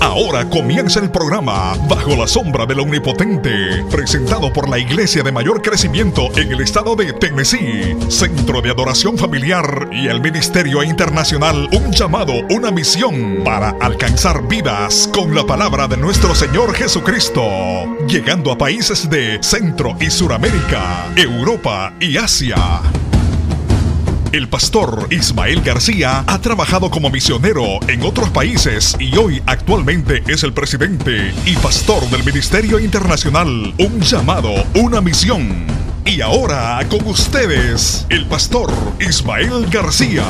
Ahora comienza el programa Bajo la sombra del Omnipotente, presentado por la iglesia de mayor crecimiento en el estado de Tennessee, Centro de Adoración Familiar y el Ministerio Internacional Un llamado, una misión para alcanzar vidas con la palabra de nuestro Señor Jesucristo, llegando a países de Centro y Suramérica, Europa y Asia. El pastor Ismael García ha trabajado como misionero en otros países y hoy actualmente es el presidente y pastor del Ministerio Internacional Un llamado, una misión. Y ahora con ustedes, el pastor Ismael García.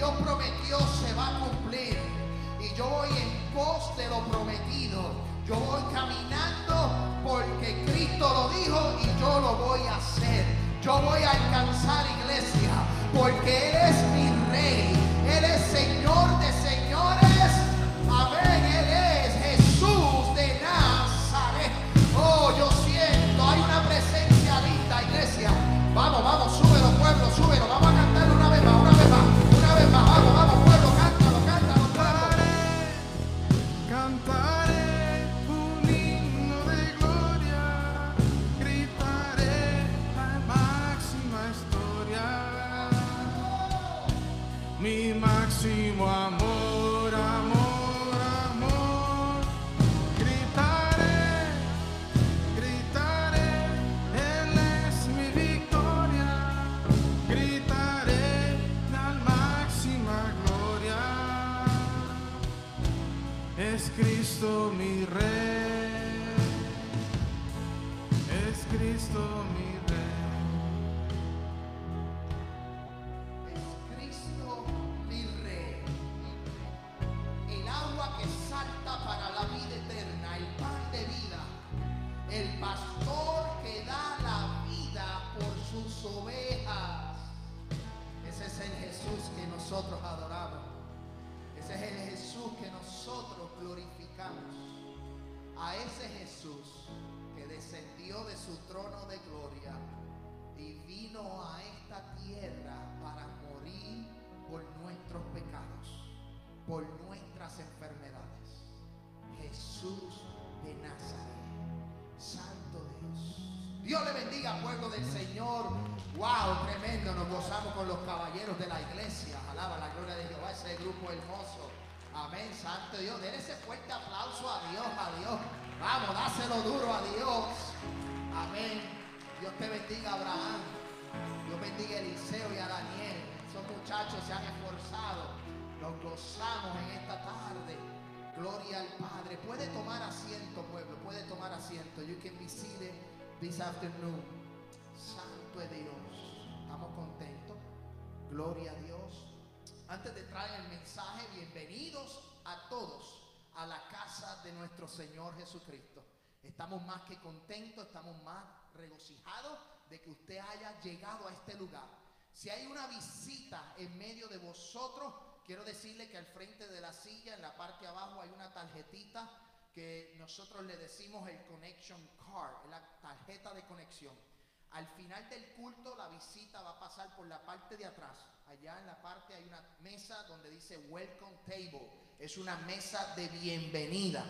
Dios prometió se va a cumplir. Y yo voy en pos de lo prometido. Yo voy caminando porque Cristo lo dijo y yo lo voy a hacer. Yo voy a alcanzar Cristo mi rey. Vino a esta tierra para morir por nuestros pecados, por nuestras enfermedades. Jesús de Nazaret, Santo Dios. Dios le bendiga, pueblo del Señor. Wow, tremendo. Nos gozamos con los caballeros de la iglesia. Alaba la gloria de Jehová, ese grupo hermoso. Amén, Santo Dios. Den ese fuerte aplauso a Dios, a Dios. Vamos, dáselo duro a Dios. Amén. Dios te bendiga, Abraham. Dios bendiga a Eliseo y a Daniel. Esos muchachos se han esforzado. Nos gozamos en esta tarde. Gloria al Padre. Puede tomar asiento, pueblo. Puede tomar asiento. You can be seated this afternoon. Santo es Dios. Estamos contentos. Gloria a Dios. Antes de traer el mensaje, bienvenidos a todos a la casa de nuestro Señor Jesucristo. Estamos más que contentos, estamos más regocijados de que usted haya llegado a este lugar. Si hay una visita en medio de vosotros, quiero decirle que al frente de la silla, en la parte de abajo, hay una tarjetita que nosotros le decimos el connection card, la tarjeta de conexión. Al final del culto, la visita va a pasar por la parte de atrás. Allá en la parte hay una mesa donde dice Welcome Table. Es una mesa de bienvenida.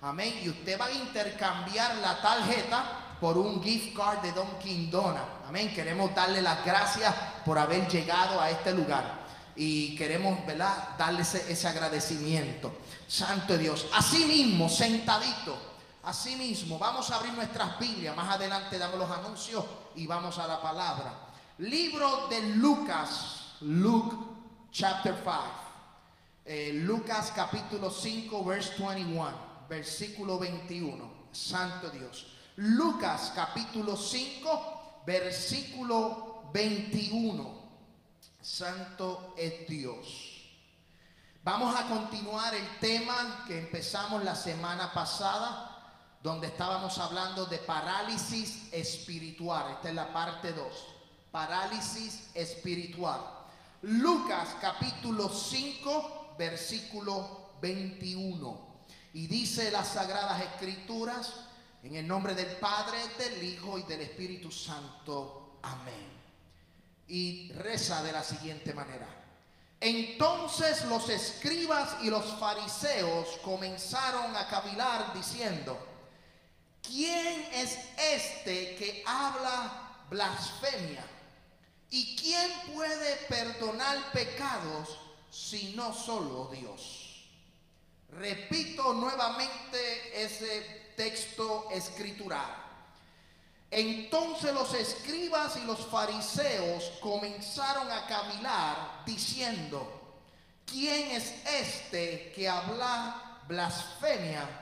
Amén. Y usted va a intercambiar la tarjeta por un gift card de Dunkin' Donut. Amén. Queremos darle las gracias por haber llegado a este lugar. Y queremos, ¿verdad? Darle ese, ese agradecimiento. Santo Dios. Así mismo, sentadito. Así mismo, vamos a abrir nuestras Biblias. Más adelante damos los anuncios y vamos a la palabra. Libro de Lucas, Luke chapter 5. Eh, Lucas capítulo 5, verse 21. versículo 21. Santo Dios. Lucas capítulo 5, versículo 21. Santo es Dios. Vamos a continuar el tema que empezamos la semana pasada, donde estábamos hablando de parálisis espiritual. Esta es la parte 2. Parálisis espiritual. Lucas capítulo 5, versículo 21. Y dice las sagradas escrituras, en el nombre del Padre, del Hijo y del Espíritu Santo. Amén. Y reza de la siguiente manera. Entonces los escribas y los fariseos comenzaron a cavilar diciendo, ¿quién es este que habla blasfemia? ¿Y quién puede perdonar pecados si no solo Dios? Repito nuevamente ese texto escritural. Entonces los escribas y los fariseos comenzaron a cavilar diciendo, ¿quién es este que habla blasfemia?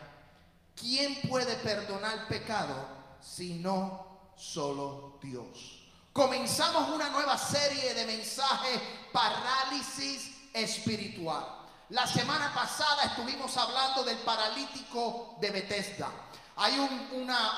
¿Quién puede perdonar pecado si no solo Dios? Comenzamos una nueva serie de mensajes parálisis espiritual. La semana pasada estuvimos hablando del paralítico de Bethesda. Hay un,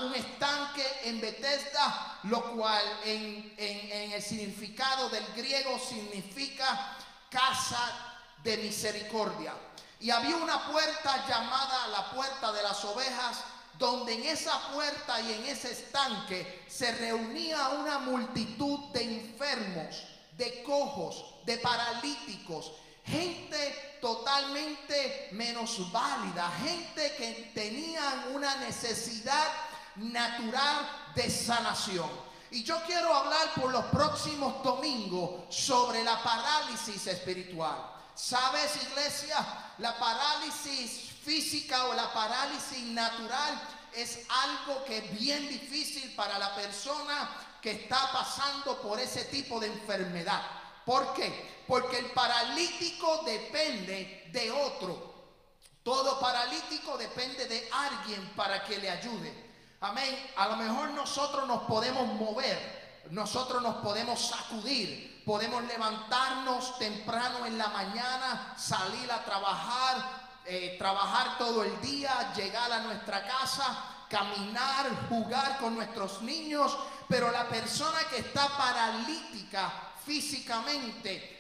un estanque en Bethesda, lo cual en- en el significado del griego significa casa de misericordia. Y había una puerta llamada la puerta de las ovejas, donde en esa puerta y en ese estanque se reunía una multitud de enfermos, de cojos, de paralíticos, gente totalmente menos válida, gente que tenían una necesidad natural de sanación. Y yo quiero hablar por los próximos domingos sobre la parálisis espiritual. ¿Sabes, iglesia? La parálisis física o la parálisis natural es algo que es bien difícil para la persona que está pasando por ese tipo de enfermedad. ¿Por qué? Porque el paralítico depende de otro. Todo paralítico depende de alguien para que le ayude. Amén. A lo mejor nosotros nos podemos mover, nosotros nos podemos sacudir, podemos levantarnos temprano en la mañana, salir a trabajar, eh, trabajar todo el día, llegar a nuestra casa, caminar, jugar con nuestros niños, pero la persona que está paralítica físicamente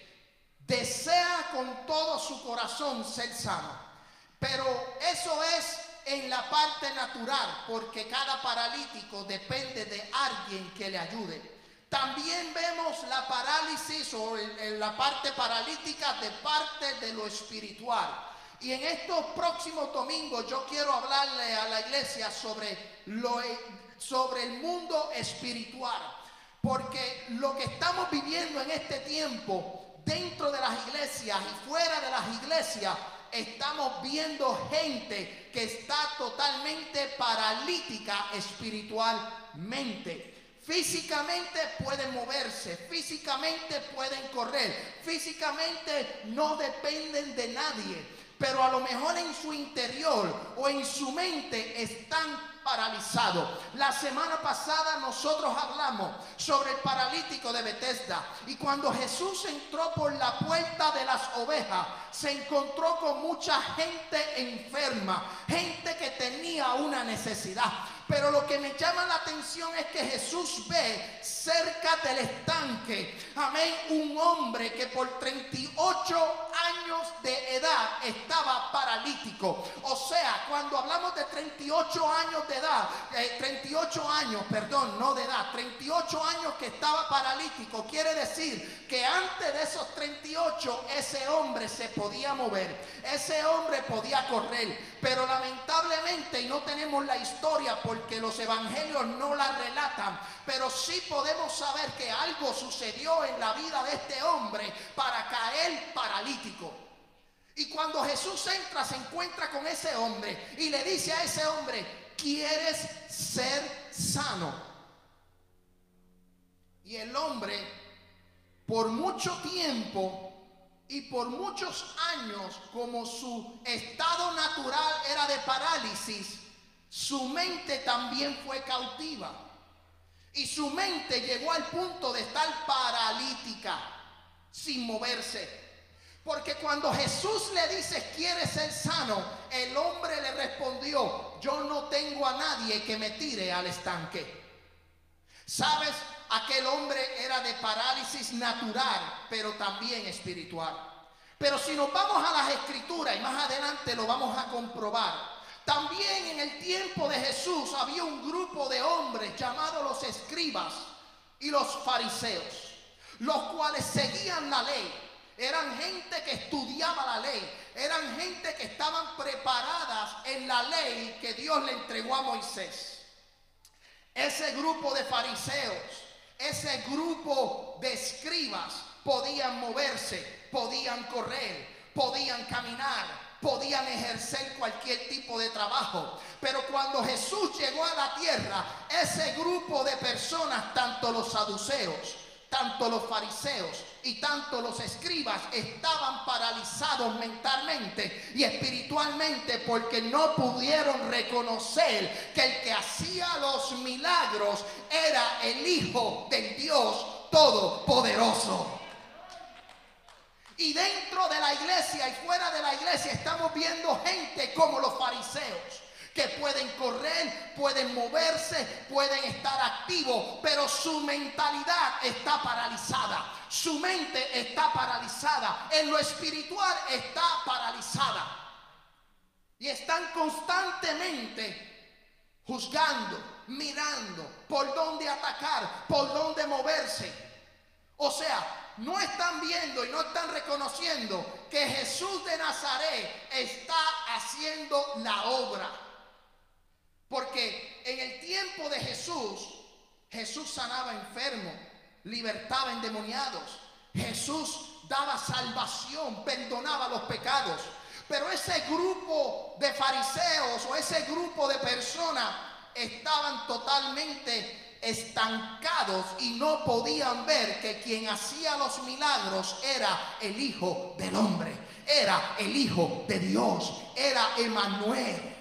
desea con todo su corazón ser sano. Pero eso es en la parte natural, porque cada paralítico depende de alguien que le ayude. También vemos la parálisis o la parte paralítica de parte de lo espiritual. Y en estos próximos domingos yo quiero hablarle a la iglesia sobre, lo, sobre el mundo espiritual. Porque lo que estamos viviendo en este tiempo, dentro de las iglesias y fuera de las iglesias, estamos viendo gente que está totalmente paralítica espiritualmente. Físicamente pueden moverse, físicamente pueden correr, físicamente no dependen de nadie, pero a lo mejor en su interior o en su mente están paralizados. La semana pasada nosotros hablamos sobre el paralítico de Bethesda y cuando Jesús entró por la puerta de las ovejas, se encontró con mucha gente enferma, gente que tenía una necesidad. Pero lo que me llama la atención es que Jesús ve cerca del estanque, amén, un hombre que por 38 años de edad estaba paralítico. O sea, cuando hablamos de 38 años de edad, eh, 38 años, perdón, no de edad, 38 años que estaba paralítico, quiere decir que antes de esos 38 ese hombre se podía mover, ese hombre podía correr, pero lamentablemente y no tenemos la historia porque los evangelios no la relatan, pero sí podemos saber que algo sucedió en la vida de este hombre para caer paralítico. Y cuando Jesús entra, se encuentra con ese hombre y le dice a ese hombre, ¿quieres ser sano? Y el hombre, por mucho tiempo, Y por muchos años, como su estado natural era de parálisis, su mente también fue cautiva. Y su mente llegó al punto de estar paralítica, sin moverse. Porque cuando Jesús le dice, ¿quieres ser sano? El hombre le respondió, yo no tengo a nadie que me tire al estanque. ¿Sabes? Aquel hombre era de parálisis natural, pero también espiritual. Pero si nos vamos a las escrituras, y más adelante lo vamos a comprobar, también en el tiempo de Jesús había un grupo de hombres llamados los escribas y los fariseos, los cuales seguían la ley. Eran gente que estudiaba la ley, eran gente que estaban preparadas en la ley que Dios le entregó a Moisés. Ese grupo de fariseos, ese grupo de escribas podían moverse, podían correr, podían caminar, podían ejercer cualquier tipo de trabajo. Pero cuando Jesús llegó a la tierra, ese grupo de personas, tanto los saduceos, tanto los fariseos y tanto los escribas estaban paralizados mentalmente y espiritualmente porque no pudieron reconocer que el que hacía los milagros era el Hijo del Dios Todopoderoso. Y dentro de la iglesia y fuera de la iglesia estamos viendo gente como los fariseos que pueden correr, pueden moverse, pueden estar activos, pero su mentalidad está paralizada. Su mente está paralizada. En lo espiritual está paralizada. Y están constantemente juzgando, mirando por dónde atacar, por dónde moverse. O sea, no están viendo y no están reconociendo que Jesús de Nazaret está haciendo la obra. Porque en el tiempo de Jesús, Jesús sanaba enfermos, libertaba endemoniados. Jesús daba salvación, perdonaba los pecados. Pero ese grupo de fariseos o ese grupo de personas estaban totalmente estancados y no podían ver que quien hacía los milagros era el Hijo del Hombre, era el Hijo de Dios, era Emanuel.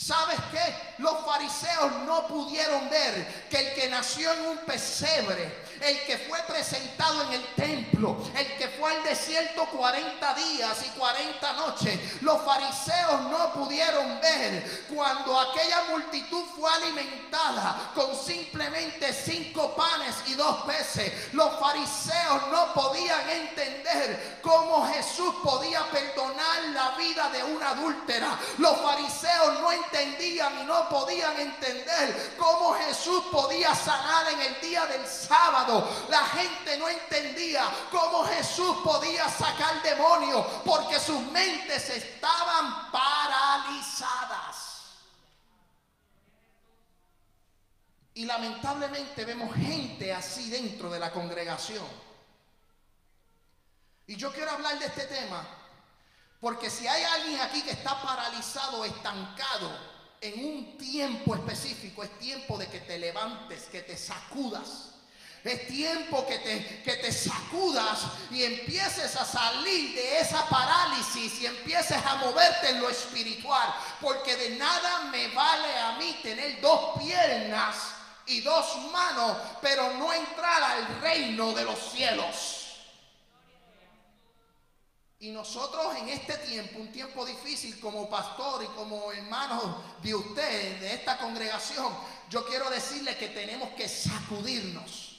¿Sabes qué? Los fariseos no pudieron ver que el que nació en un pesebre, el que fue presentado en el templo, el que fue al desierto 40 días y 40 noches, los fariseos no pudieron ver cuando aquella multitud fue alimentada con simplemente cinco panes y dos peces. Los fariseos no podían entender cómo Jesús podía perdonar la vida de una adúltera. Los fariseos no entendían y no podían entender cómo Jesús podía sanar en el día del sábado la gente no entendía cómo Jesús podía sacar demonios porque sus mentes estaban paralizadas. Y lamentablemente vemos gente así dentro de la congregación. Y yo quiero hablar de este tema porque si hay alguien aquí que está paralizado, estancado en un tiempo específico, es tiempo de que te levantes, que te sacudas es tiempo que te, que te sacudas y empieces a salir de esa parálisis y empieces a moverte en lo espiritual. Porque de nada me vale a mí tener dos piernas y dos manos, pero no entrar al reino de los cielos. Y nosotros en este tiempo, un tiempo difícil como pastor y como hermanos de ustedes, de esta congregación, yo quiero decirles que tenemos que sacudirnos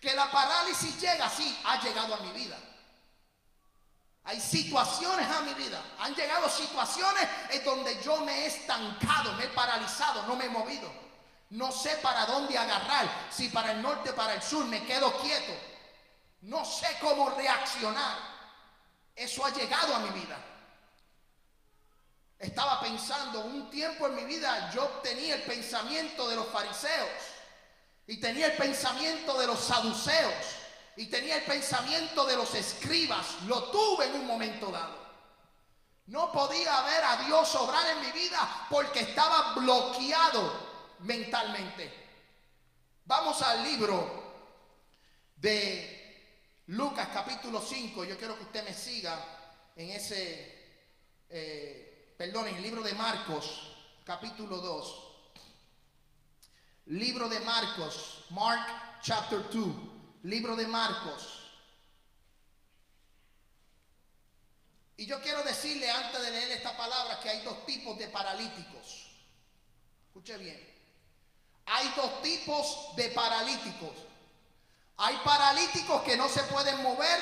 que la parálisis llega, sí, ha llegado a mi vida. Hay situaciones a mi vida. Han llegado situaciones en donde yo me he estancado, me he paralizado, no me he movido. No sé para dónde agarrar, si para el norte para el sur, me quedo quieto. No sé cómo reaccionar. Eso ha llegado a mi vida. Estaba pensando, un tiempo en mi vida yo tenía el pensamiento de los fariseos. Y tenía el pensamiento de los saduceos. Y tenía el pensamiento de los escribas. Lo tuve en un momento dado. No podía ver a Dios obrar en mi vida porque estaba bloqueado mentalmente. Vamos al libro de Lucas capítulo 5, yo quiero que usted me siga en ese, eh, perdón, en el libro de Marcos capítulo 2. Libro de Marcos, Mark chapter 2, libro de Marcos. Y yo quiero decirle antes de leer esta palabra que hay dos tipos de paralíticos. Escuche bien. Hay dos tipos de paralíticos. Hay paralíticos que no se pueden mover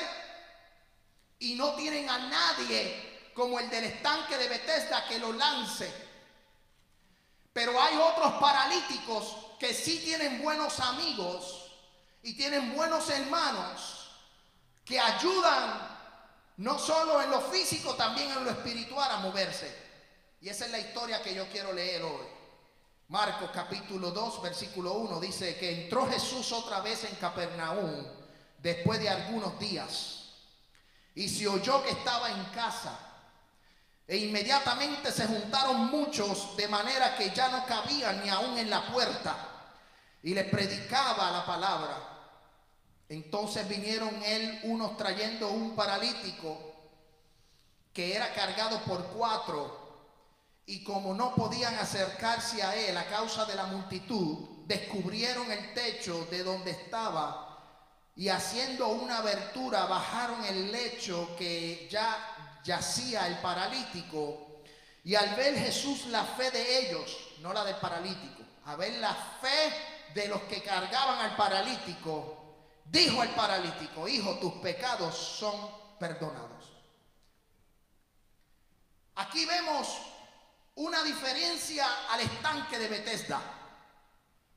y no tienen a nadie como el del estanque de Bethesda que lo lance. Pero hay otros paralíticos que sí tienen buenos amigos y tienen buenos hermanos que ayudan no solo en lo físico, también en lo espiritual a moverse. Y esa es la historia que yo quiero leer hoy. Marcos capítulo 2, versículo 1 dice que entró Jesús otra vez en Capernaum después de algunos días y se oyó que estaba en casa. E inmediatamente se juntaron muchos de manera que ya no cabían ni aún en la puerta y le predicaba la palabra. Entonces vinieron él unos trayendo un paralítico que era cargado por cuatro y como no podían acercarse a él a causa de la multitud, descubrieron el techo de donde estaba y haciendo una abertura bajaron el lecho que ya yacía el paralítico y al ver Jesús la fe de ellos, no la del paralítico, a ver la fe de los que cargaban al paralítico, Dijo el paralítico, hijo, tus pecados son perdonados. Aquí vemos una diferencia al estanque de Bethesda.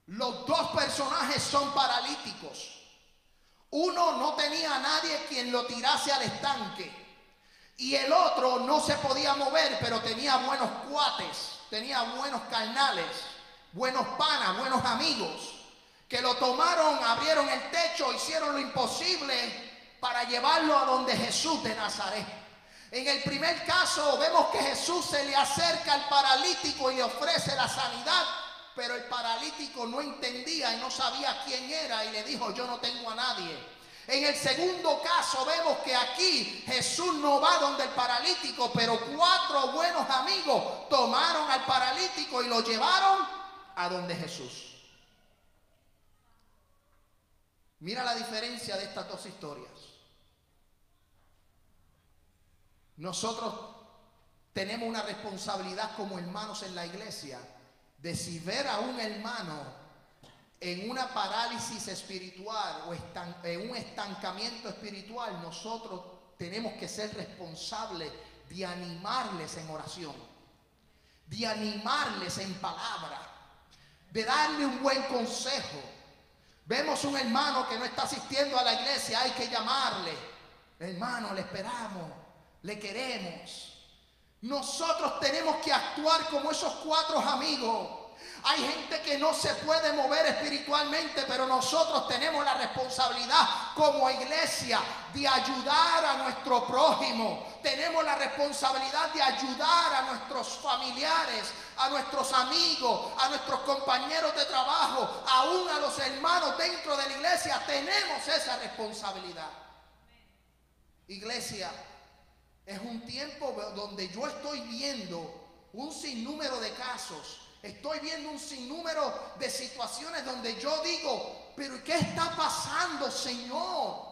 Los dos personajes son paralíticos. Uno no tenía a nadie quien lo tirase al estanque. Y el otro no se podía mover, pero tenía buenos cuates, tenía buenos carnales, buenos panas, buenos amigos que lo tomaron, abrieron el techo, hicieron lo imposible para llevarlo a donde Jesús de Nazaret. En el primer caso vemos que Jesús se le acerca al paralítico y le ofrece la sanidad, pero el paralítico no entendía y no sabía quién era y le dijo, yo no tengo a nadie. En el segundo caso vemos que aquí Jesús no va donde el paralítico, pero cuatro buenos amigos tomaron al paralítico y lo llevaron a donde Jesús. Mira la diferencia de estas dos historias. Nosotros tenemos una responsabilidad como hermanos en la iglesia de si ver a un hermano en una parálisis espiritual o en un estancamiento espiritual, nosotros tenemos que ser responsables de animarles en oración, de animarles en palabra, de darle un buen consejo Vemos un hermano que no está asistiendo a la iglesia, hay que llamarle. Hermano, le esperamos, le queremos. Nosotros tenemos que actuar como esos cuatro amigos. Hay gente que no se puede mover espiritualmente, pero nosotros tenemos la responsabilidad como iglesia de ayudar a nuestro prójimo. Tenemos la responsabilidad de ayudar a nuestros familiares, a nuestros amigos, a nuestros compañeros de trabajo, aún a los hermanos dentro de la iglesia. Tenemos esa responsabilidad. Iglesia, es un tiempo donde yo estoy viendo un sinnúmero de casos Estoy viendo un sinnúmero de situaciones donde yo digo, pero ¿qué está pasando, Señor?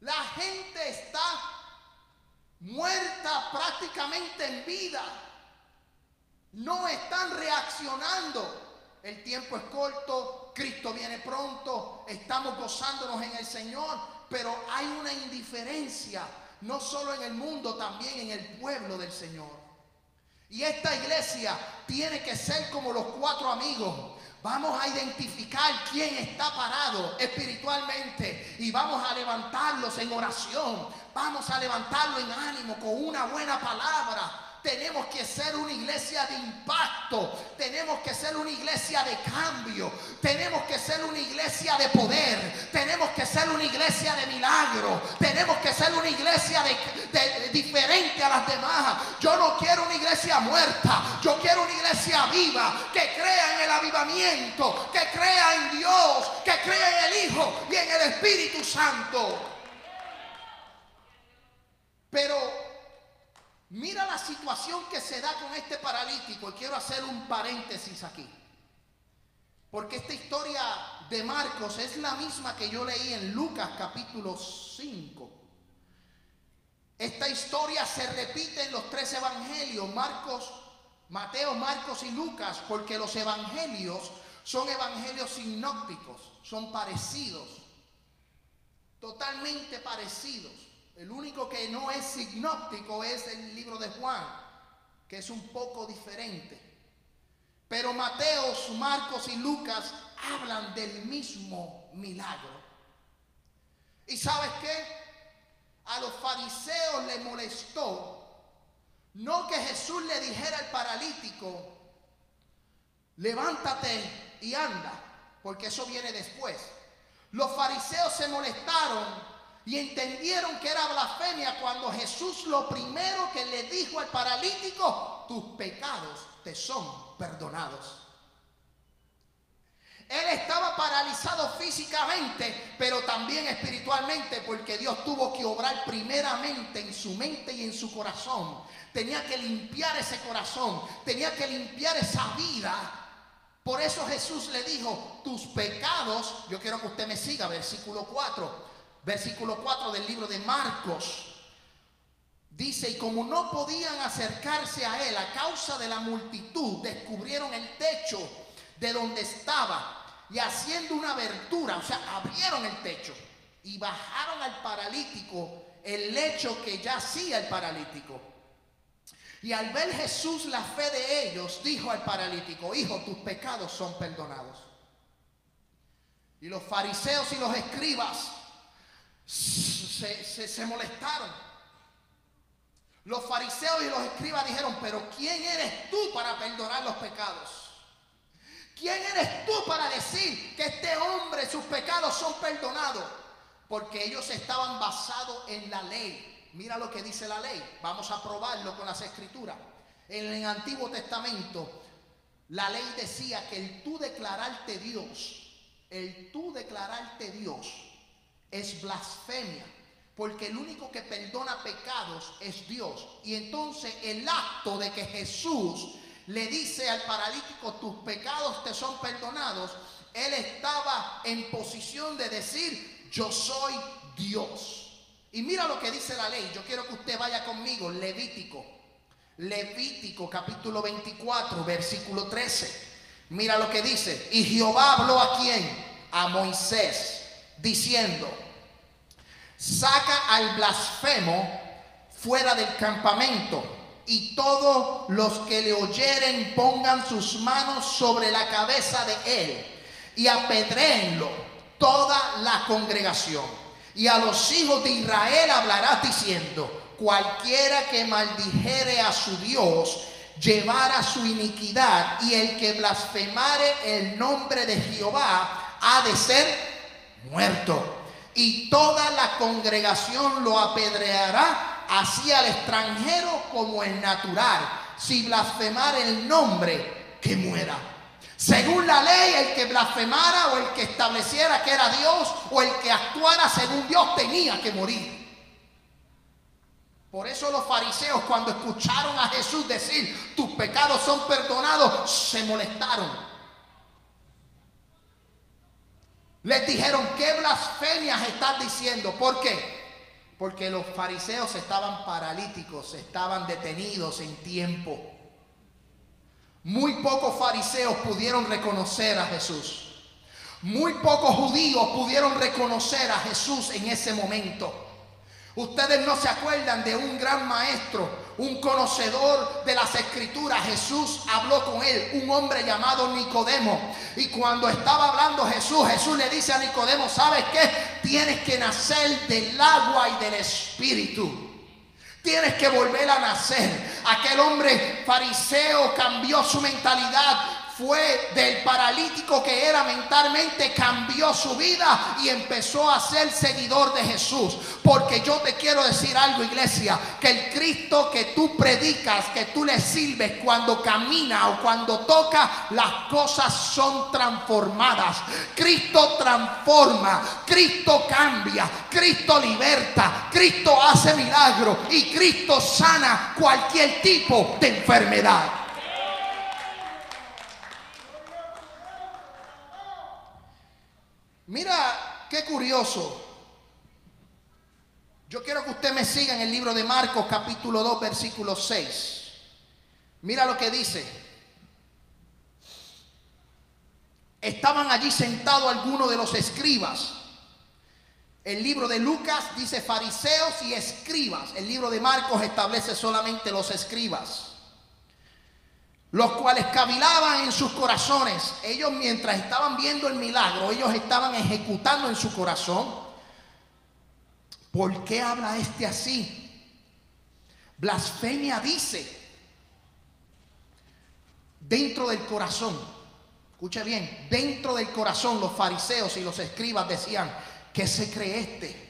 La gente está muerta prácticamente en vida. No están reaccionando. El tiempo es corto, Cristo viene pronto, estamos gozándonos en el Señor, pero hay una indiferencia, no solo en el mundo, también en el pueblo del Señor. Y esta iglesia tiene que ser como los cuatro amigos. Vamos a identificar quién está parado espiritualmente y vamos a levantarlos en oración. Vamos a levantarlo en ánimo con una buena palabra. Tenemos que ser una iglesia de impacto. Tenemos que ser una iglesia de cambio, tenemos que ser una iglesia de poder, tenemos que ser una iglesia de milagro, tenemos que ser una iglesia de- diferente a las demás. Yo no quiero una iglesia muerta, yo quiero una iglesia viva, que crea en el avivamiento, que crea en Dios, que crea en el Hijo y en el Espíritu Santo. Pero Mira la situación que se da con este paralítico y quiero hacer un paréntesis aquí. Porque esta historia de Marcos es la misma que yo leí en Lucas capítulo 5. Esta historia se repite en los tres evangelios, Marcos, Mateo, Marcos y Lucas, porque los evangelios son evangelios sinópticos, son parecidos, totalmente parecidos. El único que no es sinóptico es el libro de Juan, que es un poco diferente. Pero Mateos, Marcos y Lucas hablan del mismo milagro. ¿Y sabes qué? A los fariseos les molestó no que Jesús le dijera al paralítico, levántate y anda, porque eso viene después. Los fariseos se molestaron y entendieron que era blasfemia cuando Jesús lo primero que le dijo al paralítico, tus pecados te son perdonados. Él estaba paralizado físicamente, pero también espiritualmente, porque Dios tuvo que obrar primeramente en su mente y en su corazón. Tenía que limpiar ese corazón, tenía que limpiar esa vida. Por eso Jesús le dijo, tus pecados, yo quiero que usted me siga, versículo 4, versículo 4 del libro de Marcos. Dice, y como no podían acercarse a él a causa de la multitud, descubrieron el techo de donde estaba y haciendo una abertura, o sea, abrieron el techo y bajaron al paralítico el lecho que ya hacía el paralítico. Y al ver Jesús la fe de ellos, dijo al paralítico, hijo, tus pecados son perdonados. Y los fariseos y los escribas se, se- se molestaron. Los fariseos y los escribas dijeron, pero ¿quién eres tú para perdonar los pecados? ¿Quién eres tú para decir que este hombre sus pecados son perdonados? Porque ellos estaban basados en la ley. Mira lo que dice la ley. Vamos a probarlo con las escrituras. En el Antiguo Testamento, la ley decía que el tú declararte Dios, el tú declararte Dios es blasfemia. Porque el único que perdona pecados es Dios. Y entonces el acto de que Jesús le dice al paralítico, tus pecados te son perdonados, él estaba en posición de decir, yo soy Dios. Y mira lo que dice la ley. Yo quiero que usted vaya conmigo, Levítico. Levítico capítulo 24, versículo 13. Mira lo que dice. Y Jehová habló a quién? A Moisés, diciendo, saca al blasfemo fuera del campamento y todos los que le oyeren pongan sus manos sobre la cabeza de él y apedréenlo toda la congregación. Y a los hijos de Israel hablarás diciendo, cualquiera que maldijere a su Dios, llevará su iniquidad y el que blasfemare el nombre de Jehová ha de ser muerto. Y toda la congregación lo apedreará así al extranjero como el natural. Si blasfemar el nombre, que muera. Según la ley, el que blasfemara o el que estableciera que era Dios o el que actuara según Dios tenía que morir. Por eso los fariseos cuando escucharon a Jesús decir, tus pecados son perdonados, se molestaron. Les dijeron, ¿qué blasfemias estás diciendo? ¿Por qué? Porque los fariseos estaban paralíticos, estaban detenidos en tiempo. Muy pocos fariseos pudieron reconocer a Jesús. Muy pocos judíos pudieron reconocer a Jesús en ese momento. Ustedes no se acuerdan de un gran maestro, un conocedor de las escrituras. Jesús habló con él, un hombre llamado Nicodemo. Y cuando estaba hablando Jesús, Jesús le dice a Nicodemo, ¿sabes qué? Tienes que nacer del agua y del espíritu. Tienes que volver a nacer. Aquel hombre fariseo cambió su mentalidad. Fue del paralítico que era mentalmente, cambió su vida y empezó a ser seguidor de Jesús. Porque yo te quiero decir algo, iglesia, que el Cristo que tú predicas, que tú le sirves cuando camina o cuando toca, las cosas son transformadas. Cristo transforma, Cristo cambia, Cristo liberta, Cristo hace milagros y Cristo sana cualquier tipo de enfermedad. Mira qué curioso. Yo quiero que usted me siga en el libro de Marcos capítulo 2 versículo 6. Mira lo que dice. Estaban allí sentados algunos de los escribas. El libro de Lucas dice fariseos y escribas. El libro de Marcos establece solamente los escribas los cuales cavilaban en sus corazones. Ellos mientras estaban viendo el milagro, ellos estaban ejecutando en su corazón. ¿Por qué habla este así? Blasfemia dice dentro del corazón. Escuche bien, dentro del corazón los fariseos y los escribas decían, ¿qué se cree este?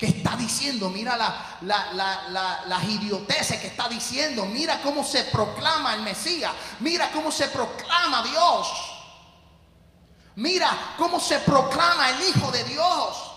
Que está diciendo, mira la, la, la, las idioteces que está diciendo, mira cómo se proclama el Mesías, mira cómo se proclama Dios, mira cómo se proclama el Hijo de Dios.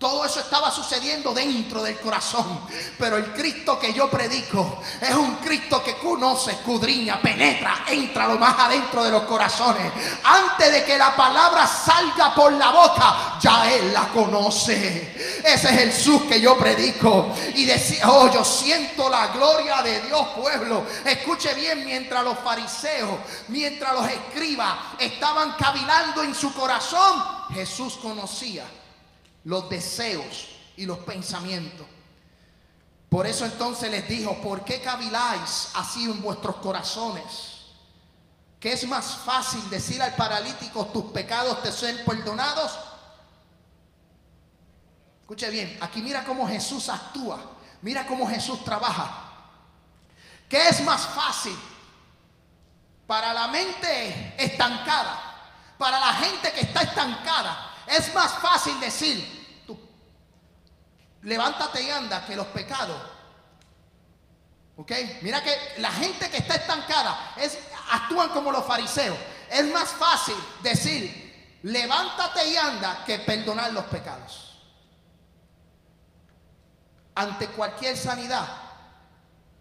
Todo eso estaba sucediendo dentro del corazón. Pero el Cristo que yo predico es un Cristo que conoce, escudriña, penetra, entra lo más adentro de los corazones. Antes de que la palabra salga por la boca, ya Él la conoce. Ese es el Jesús que yo predico. Y decía, oh, yo siento la gloria de Dios, pueblo. Escuche bien, mientras los fariseos, mientras los escribas estaban cavilando en su corazón, Jesús conocía los deseos y los pensamientos. Por eso entonces les dijo, ¿por qué caviláis así en vuestros corazones? Que es más fácil decir al paralítico, tus pecados te son perdonados. Escuche bien, aquí mira cómo Jesús actúa, mira cómo Jesús trabaja. ¿Qué es más fácil para la mente estancada? Para la gente que está estancada, es más fácil decir, levántate y anda que los pecados. ¿Ok? Mira que la gente que está estancada es, actúan como los fariseos. Es más fácil decir, levántate y anda que perdonar los pecados. Ante cualquier sanidad,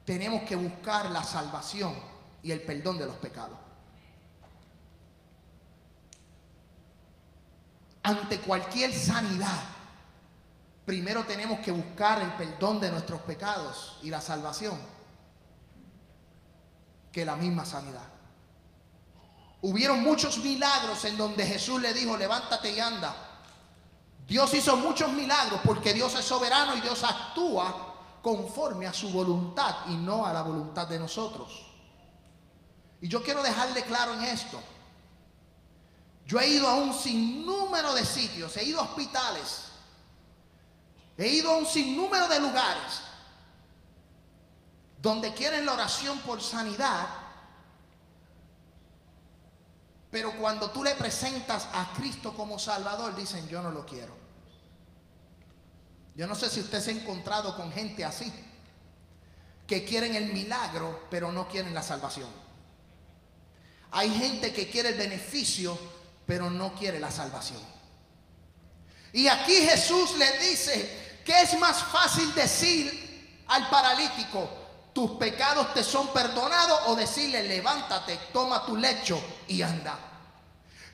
tenemos que buscar la salvación y el perdón de los pecados. Ante cualquier sanidad, primero tenemos que buscar el perdón de nuestros pecados y la salvación que la misma sanidad. Hubieron muchos milagros en donde Jesús le dijo, levántate y anda. Dios hizo muchos milagros porque Dios es soberano y Dios actúa conforme a su voluntad y no a la voluntad de nosotros. Y yo quiero dejarle claro en esto. Yo he ido a un sinnúmero de sitios, he ido a hospitales, he ido a un sinnúmero de lugares donde quieren la oración por sanidad, pero cuando tú le presentas a Cristo como Salvador, dicen, yo no lo quiero. Yo no sé si usted se ha encontrado con gente así, que quieren el milagro, pero no quieren la salvación. Hay gente que quiere el beneficio, pero no quiere la salvación. Y aquí Jesús le dice que es más fácil decir al paralítico, tus pecados te son perdonados o decirle, levántate, toma tu lecho y anda.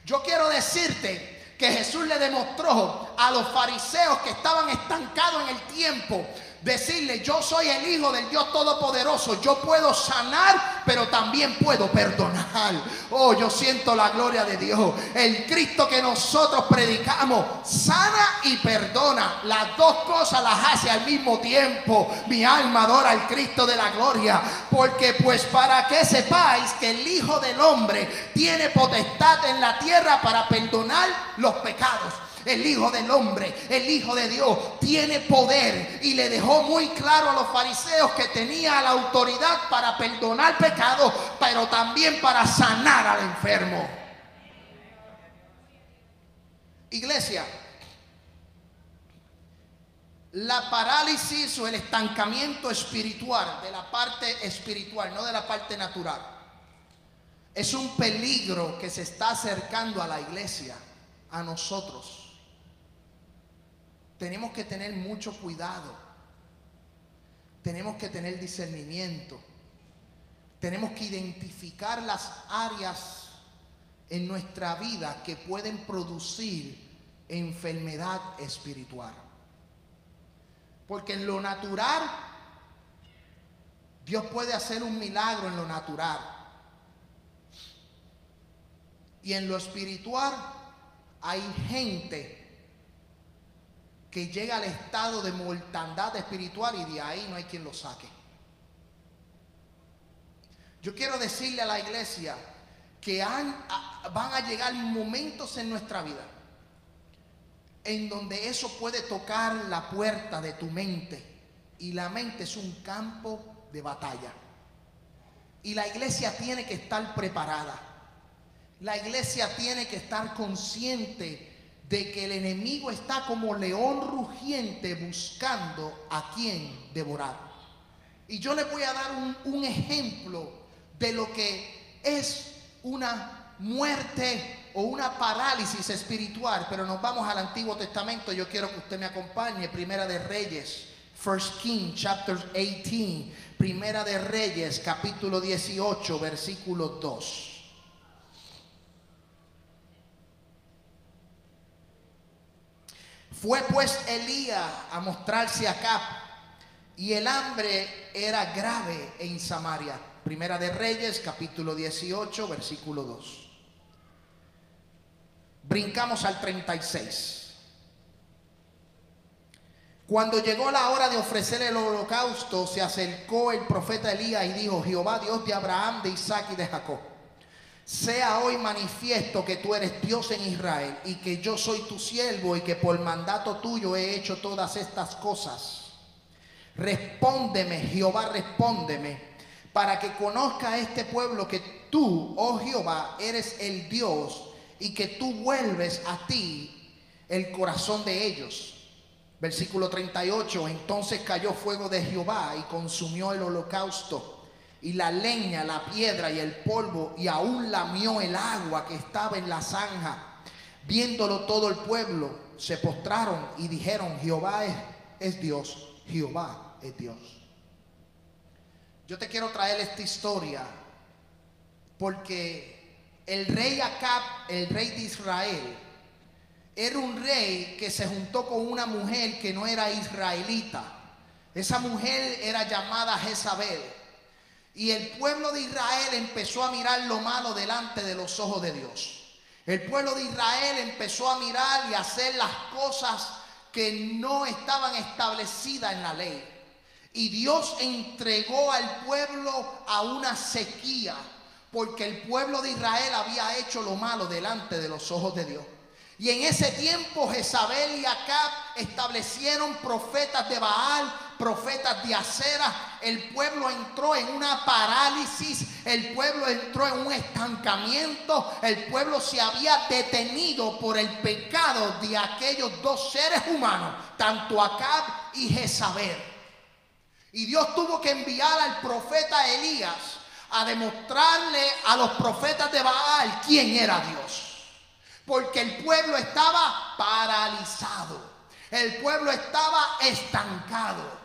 Yo quiero decirte que Jesús le demostró a los fariseos que estaban estancados en el tiempo Decirle, yo soy el Hijo del Dios Todopoderoso. Yo puedo sanar, pero también puedo perdonar. Oh, yo siento la gloria de Dios. El Cristo que nosotros predicamos sana y perdona. Las dos cosas las hace al mismo tiempo. Mi alma adora al Cristo de la gloria. Porque pues para que sepáis que el Hijo del Hombre tiene potestad en la tierra para perdonar los pecados. El Hijo del Hombre, el Hijo de Dios, tiene poder y le dejó muy claro a los fariseos que tenía la autoridad para perdonar pecados, pero también para sanar al enfermo. Iglesia, la parálisis o el estancamiento espiritual, de la parte espiritual, no de la parte natural, es un peligro que se está acercando a la iglesia, a nosotros. Tenemos que tener mucho cuidado. Tenemos que tener discernimiento. Tenemos que identificar las áreas en nuestra vida que pueden producir enfermedad espiritual. Porque en lo natural, Dios puede hacer un milagro en lo natural. Y en lo espiritual hay gente que llega al estado de mortandad espiritual y de ahí no hay quien lo saque. Yo quiero decirle a la iglesia que van a llegar momentos en nuestra vida en donde eso puede tocar la puerta de tu mente. Y la mente es un campo de batalla. Y la iglesia tiene que estar preparada. La iglesia tiene que estar consciente de que el enemigo está como león rugiente buscando a quien devorar. Y yo les voy a dar un, ejemplo de lo que es una muerte o una parálisis espiritual, pero nos vamos al Antiguo Testamento. Yo quiero que usted me acompañe, Primera de Reyes, First King, chapter 18, Primera de Reyes, capítulo 18, versículo 2. Fue pues Elías a mostrarse a Acab y el hambre era grave en Samaria. Primera de Reyes, capítulo 18, versículo 2. Brincamos al 36. Cuando llegó la hora de ofrecer el holocausto, se acercó el profeta Elías y dijo, Jehová Dios de Abraham, de Isaac y de Jacob, sea hoy manifiesto que tú eres Dios en Israel y que yo soy tu siervo y que por mandato tuyo he hecho todas estas cosas. Respóndeme, Jehová, respóndeme, para que conozca este pueblo que tú, oh Jehová, eres el Dios y que tú vuelves a ti el corazón de ellos. Versículo 38, entonces cayó fuego de Jehová y consumió el holocausto y la leña, la piedra y el polvo y aún lamió el agua que estaba en la zanja. Viéndolo todo el pueblo, se postraron y dijeron, Jehová es, es Dios, Jehová es Dios. Yo te quiero traer esta historia porque el rey Acab, el rey de Israel, era un rey que se juntó con una mujer que no era israelita. Esa mujer era llamada Jezabel. Y el pueblo de Israel empezó a mirar lo malo delante de los ojos de Dios. El pueblo de Israel empezó a mirar y a hacer las cosas que no estaban establecidas en la ley. Y Dios entregó al pueblo a una sequía, porque el pueblo de Israel había hecho lo malo delante de los ojos de Dios. Y en ese tiempo Jezabel y Acab establecieron profetas de Baal, profetas de Acera. El pueblo entró en una parálisis, el pueblo entró en un estancamiento, el pueblo se había detenido por el pecado de aquellos dos seres humanos, tanto Acab y Jezabel. Y Dios tuvo que enviar al profeta Elías a demostrarle a los profetas de Baal quién era Dios. Porque el pueblo estaba paralizado. El pueblo estaba estancado.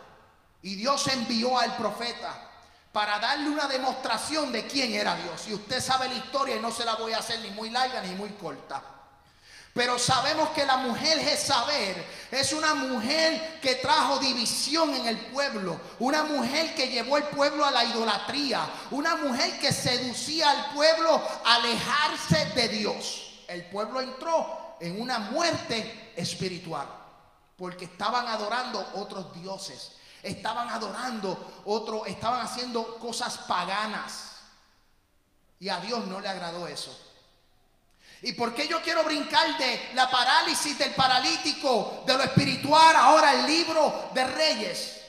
Y Dios envió al profeta para darle una demostración de quién era Dios. Y usted sabe la historia y no se la voy a hacer ni muy larga ni muy corta. Pero sabemos que la mujer Jezabel es una mujer que trajo división en el pueblo, una mujer que llevó el pueblo a la idolatría, una mujer que seducía al pueblo a alejarse de Dios. El pueblo entró en una muerte espiritual porque estaban adorando otros dioses, estaban adorando otro, estaban haciendo cosas paganas y a Dios no le agradó eso. ¿Y por qué yo quiero brincar de la parálisis del paralítico, de lo espiritual, ahora al libro de Reyes?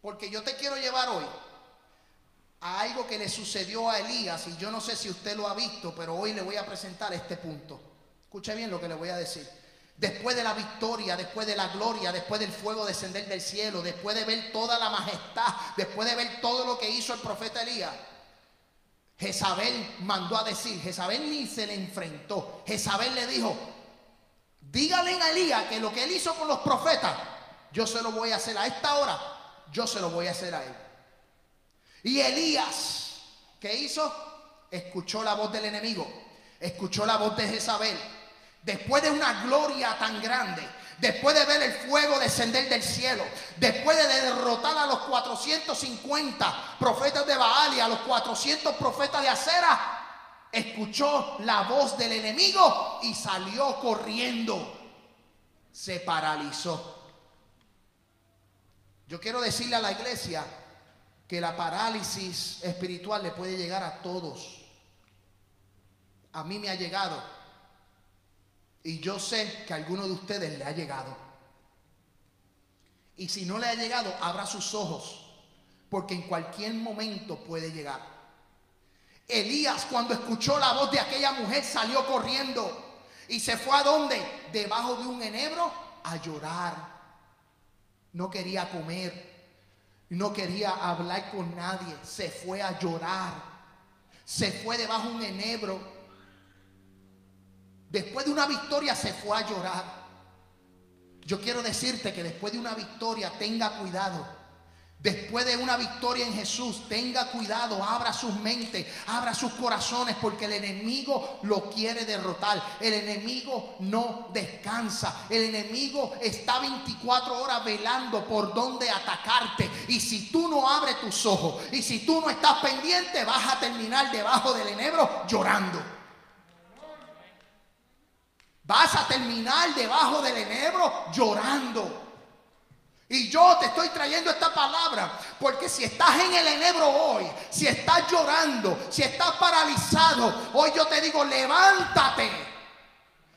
Porque yo te quiero llevar hoy a algo que le sucedió a Elías y yo no sé si usted lo ha visto, pero hoy le voy a presentar este punto. Escuche bien lo que le voy a decir. Después de la victoria, después de la gloria, después del fuego descender del cielo, después de ver toda la majestad, después de ver todo lo que hizo el profeta Elías, Jezabel mandó a decir, Jezabel ni se le enfrentó. Jezabel le dijo, dígale a Elías que lo que él hizo con los profetas, yo se lo voy a hacer a esta hora, yo se lo voy a hacer a él. Y Elías, ¿qué hizo? Escuchó la voz del enemigo, escuchó la voz de Jezabel. Después de una gloria tan grande, después de ver el fuego descender del cielo, después de derrotar a los 450 profetas de Baal y a los 400 profetas de Acera, escuchó la voz del enemigo y salió corriendo. Se paralizó. Yo quiero decirle a la iglesia que la parálisis espiritual le puede llegar a todos. A mí me ha llegado. Y yo sé que a alguno de ustedes le ha llegado. Y si no le ha llegado, abra sus ojos, porque en cualquier momento puede llegar. Elías cuando escuchó la voz de aquella mujer salió corriendo y se fue a donde? Debajo de un enebro a llorar. No quería comer, no quería hablar con nadie, se fue a llorar. Se fue debajo de un enebro Después de una victoria se fue a llorar. Yo quiero decirte que después de una victoria tenga cuidado. Después de una victoria en Jesús, tenga cuidado, abra sus mentes, abra sus corazones, porque el enemigo lo quiere derrotar. El enemigo no descansa. El enemigo está 24 horas velando por dónde atacarte. Y si tú no abres tus ojos y si tú no estás pendiente, vas a terminar debajo del enebro llorando. Vas a terminar debajo del enebro llorando. Y yo te estoy trayendo esta palabra porque si estás en el enebro hoy, si estás llorando, si estás paralizado, hoy yo te digo, levántate,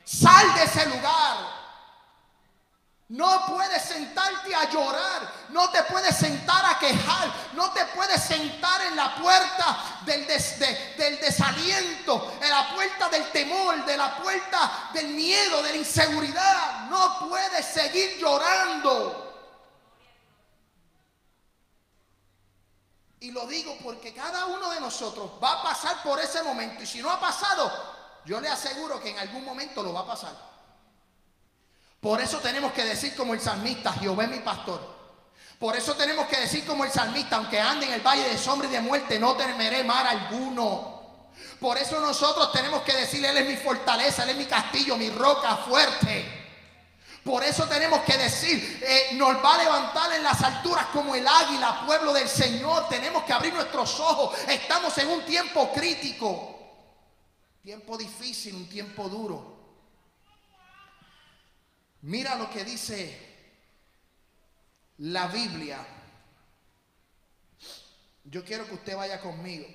sal de ese lugar. No puedes sentarte a llorar, no te puedes sentar a quejar, no te puedes sentar en la puerta del, del desaliento, en la puerta del temor, de la puerta del miedo, de la inseguridad. No puedes seguir llorando. Y lo digo porque cada uno de nosotros va a pasar por ese momento y si no ha pasado, yo le aseguro que en algún momento lo va a pasar. Por eso tenemos que decir como el salmista, Jehová es mi pastor. Por eso tenemos que decir como el salmista, aunque ande en el valle de sombra y de muerte, no temeré mal alguno. Por eso nosotros tenemos que decir, Él es mi fortaleza, Él es mi castillo, mi roca fuerte. Por eso tenemos que decir, eh, nos va a levantar en las alturas como el águila, pueblo del Señor. Tenemos que abrir nuestros ojos. Estamos en un tiempo crítico, tiempo difícil, un tiempo duro. Mira lo que dice la Biblia. Yo quiero que usted vaya conmigo.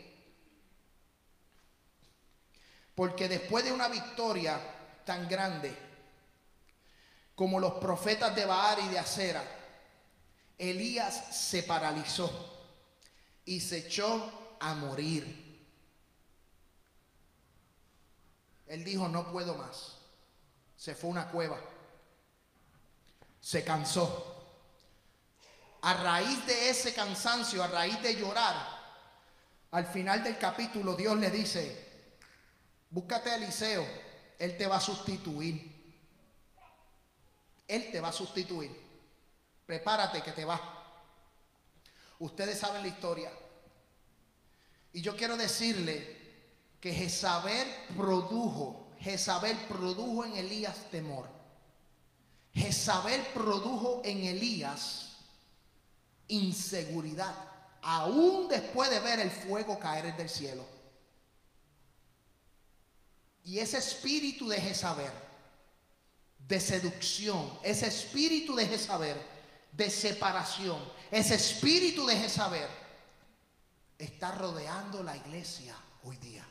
Porque después de una victoria tan grande como los profetas de Baal y de Acera, Elías se paralizó y se echó a morir. Él dijo, no puedo más. Se fue a una cueva se cansó. A raíz de ese cansancio, a raíz de llorar, al final del capítulo Dios le dice, búscate a Eliseo, él te va a sustituir. Él te va a sustituir. Prepárate que te va. Ustedes saben la historia. Y yo quiero decirle que Jezabel produjo, Jezabel produjo en Elías temor. Jezabel produjo en Elías inseguridad, aún después de ver el fuego caer del cielo. Y ese espíritu de Jezabel, de seducción, ese espíritu de Jezabel, de separación, ese espíritu de Jezabel, está rodeando la iglesia hoy día.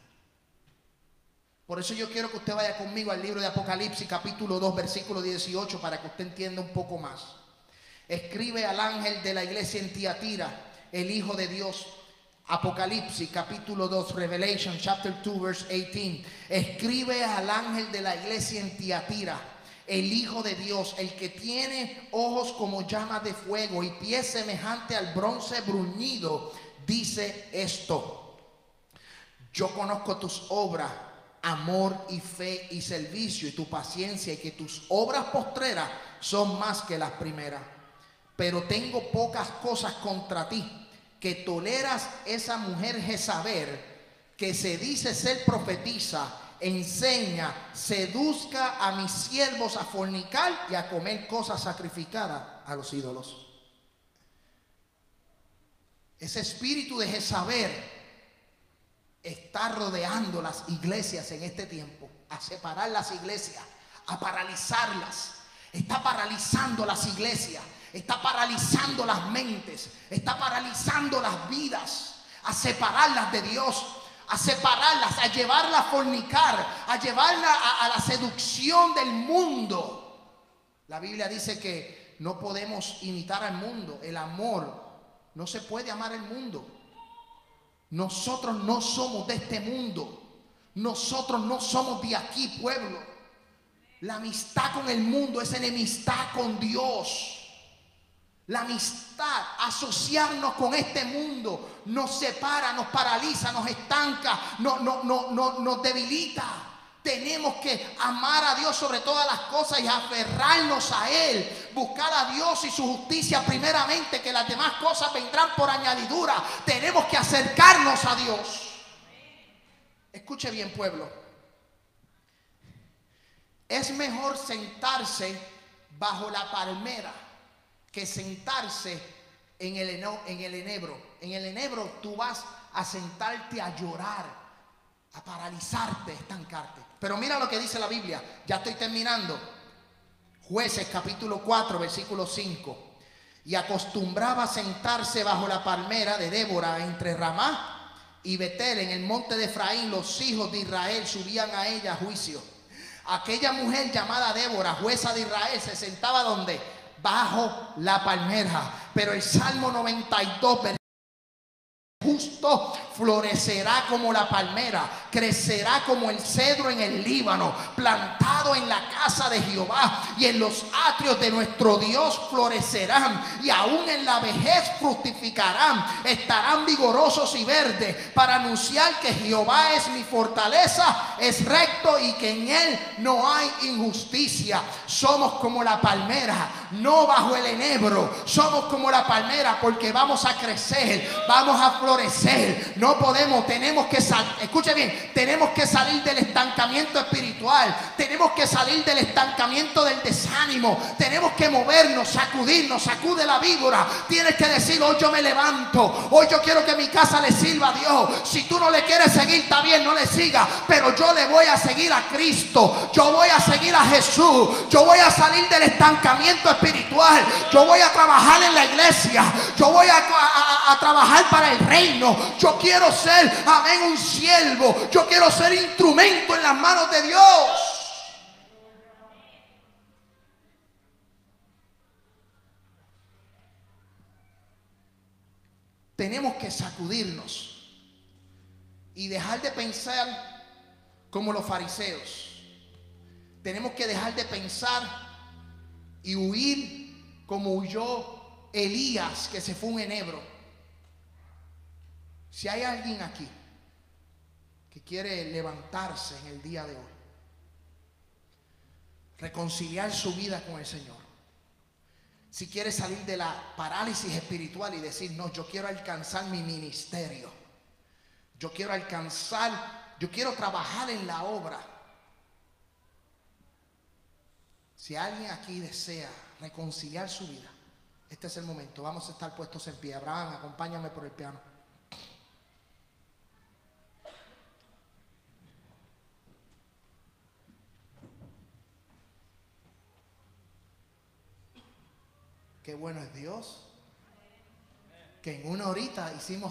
Por eso yo quiero que usted vaya conmigo al libro de Apocalipsis capítulo 2 versículo 18 para que usted entienda un poco más. Escribe al ángel de la iglesia en Tiatira, el Hijo de Dios. Apocalipsis capítulo 2, Revelation chapter 2 verse 18. Escribe al ángel de la iglesia en Tiatira, el Hijo de Dios, el que tiene ojos como llamas de fuego y pies semejante al bronce bruñido, dice esto. Yo conozco tus obras, amor y fe y servicio y tu paciencia y que tus obras postreras son más que las primeras. Pero tengo pocas cosas contra ti, que toleras esa mujer Jezabel que se dice ser profetiza, enseña, seduzca a mis siervos a fornicar y a comer cosas sacrificadas a los ídolos. Ese espíritu de Jezabel está rodeando las iglesias en este tiempo, a separar las iglesias, a paralizarlas. Está paralizando las iglesias, está paralizando las mentes, está paralizando las vidas, a separarlas de Dios, a separarlas, a llevarlas a fornicar, a llevarlas a, a la seducción del mundo. La Biblia dice que no podemos imitar al mundo, el amor, no se puede amar el mundo. Nosotros no somos de este mundo. Nosotros no somos de aquí, pueblo. La amistad con el mundo es enemistad con Dios. La amistad, asociarnos con este mundo, nos separa, nos paraliza, nos estanca, no, no, no, no, nos debilita. Tenemos que amar a Dios sobre todas las cosas y aferrarnos a Él. Buscar a Dios y su justicia primeramente, que las demás cosas vendrán por añadidura. Tenemos que acercarnos a Dios. Escuche bien, pueblo. Es mejor sentarse bajo la palmera que sentarse en el, en el enebro. En el enebro tú vas a sentarte a llorar, a paralizarte, estancarte. Pero mira lo que dice la Biblia. Ya estoy terminando. Jueces capítulo 4, versículo 5. Y acostumbraba sentarse bajo la palmera de Débora entre Ramá y Betel en el monte de Efraín. Los hijos de Israel subían a ella a juicio. Aquella mujer llamada Débora, jueza de Israel, se sentaba donde? Bajo la palmera. Pero el Salmo 92, versículo justo florecerá como la palmera, crecerá como el cedro en el Líbano, plantado en la casa de Jehová y en los atrios de nuestro Dios florecerán y aún en la vejez fructificarán, estarán vigorosos y verdes para anunciar que Jehová es mi fortaleza, es recto y que en él no hay injusticia. Somos como la palmera, no bajo el enebro, somos como la palmera porque vamos a crecer, vamos a florecer. No podemos, tenemos que salir, escuche bien, tenemos que salir del estancamiento espiritual, tenemos que salir del estancamiento del desánimo, tenemos que movernos, sacudirnos, sacude la víbora. Tienes que decir, hoy yo me levanto, hoy yo quiero que mi casa le sirva a Dios. Si tú no le quieres seguir, está bien, no le sigas, pero yo le voy a seguir a Cristo, yo voy a seguir a Jesús, yo voy a salir del estancamiento espiritual, yo voy a trabajar en la iglesia, yo voy a, trabajar para el reino, yo quiero ser, amén, un siervo, yo quiero ser instrumento en las manos de Dios. Tenemos que sacudirnos y dejar de pensar como los fariseos. Tenemos que dejar de pensar y huir como huyó Elías que se fue un enebro. Si hay alguien aquí que quiere levantarse en el día de hoy, reconciliar su vida con el Señor, si quiere salir de la parálisis espiritual y decir, no, yo quiero alcanzar mi ministerio, yo quiero alcanzar, yo quiero trabajar en la obra. Si alguien aquí desea reconciliar su vida, este es el momento. Vamos a estar puestos en pie. Abraham, acompáñame por el piano. Qué bueno es Dios. Que en una horita hicimos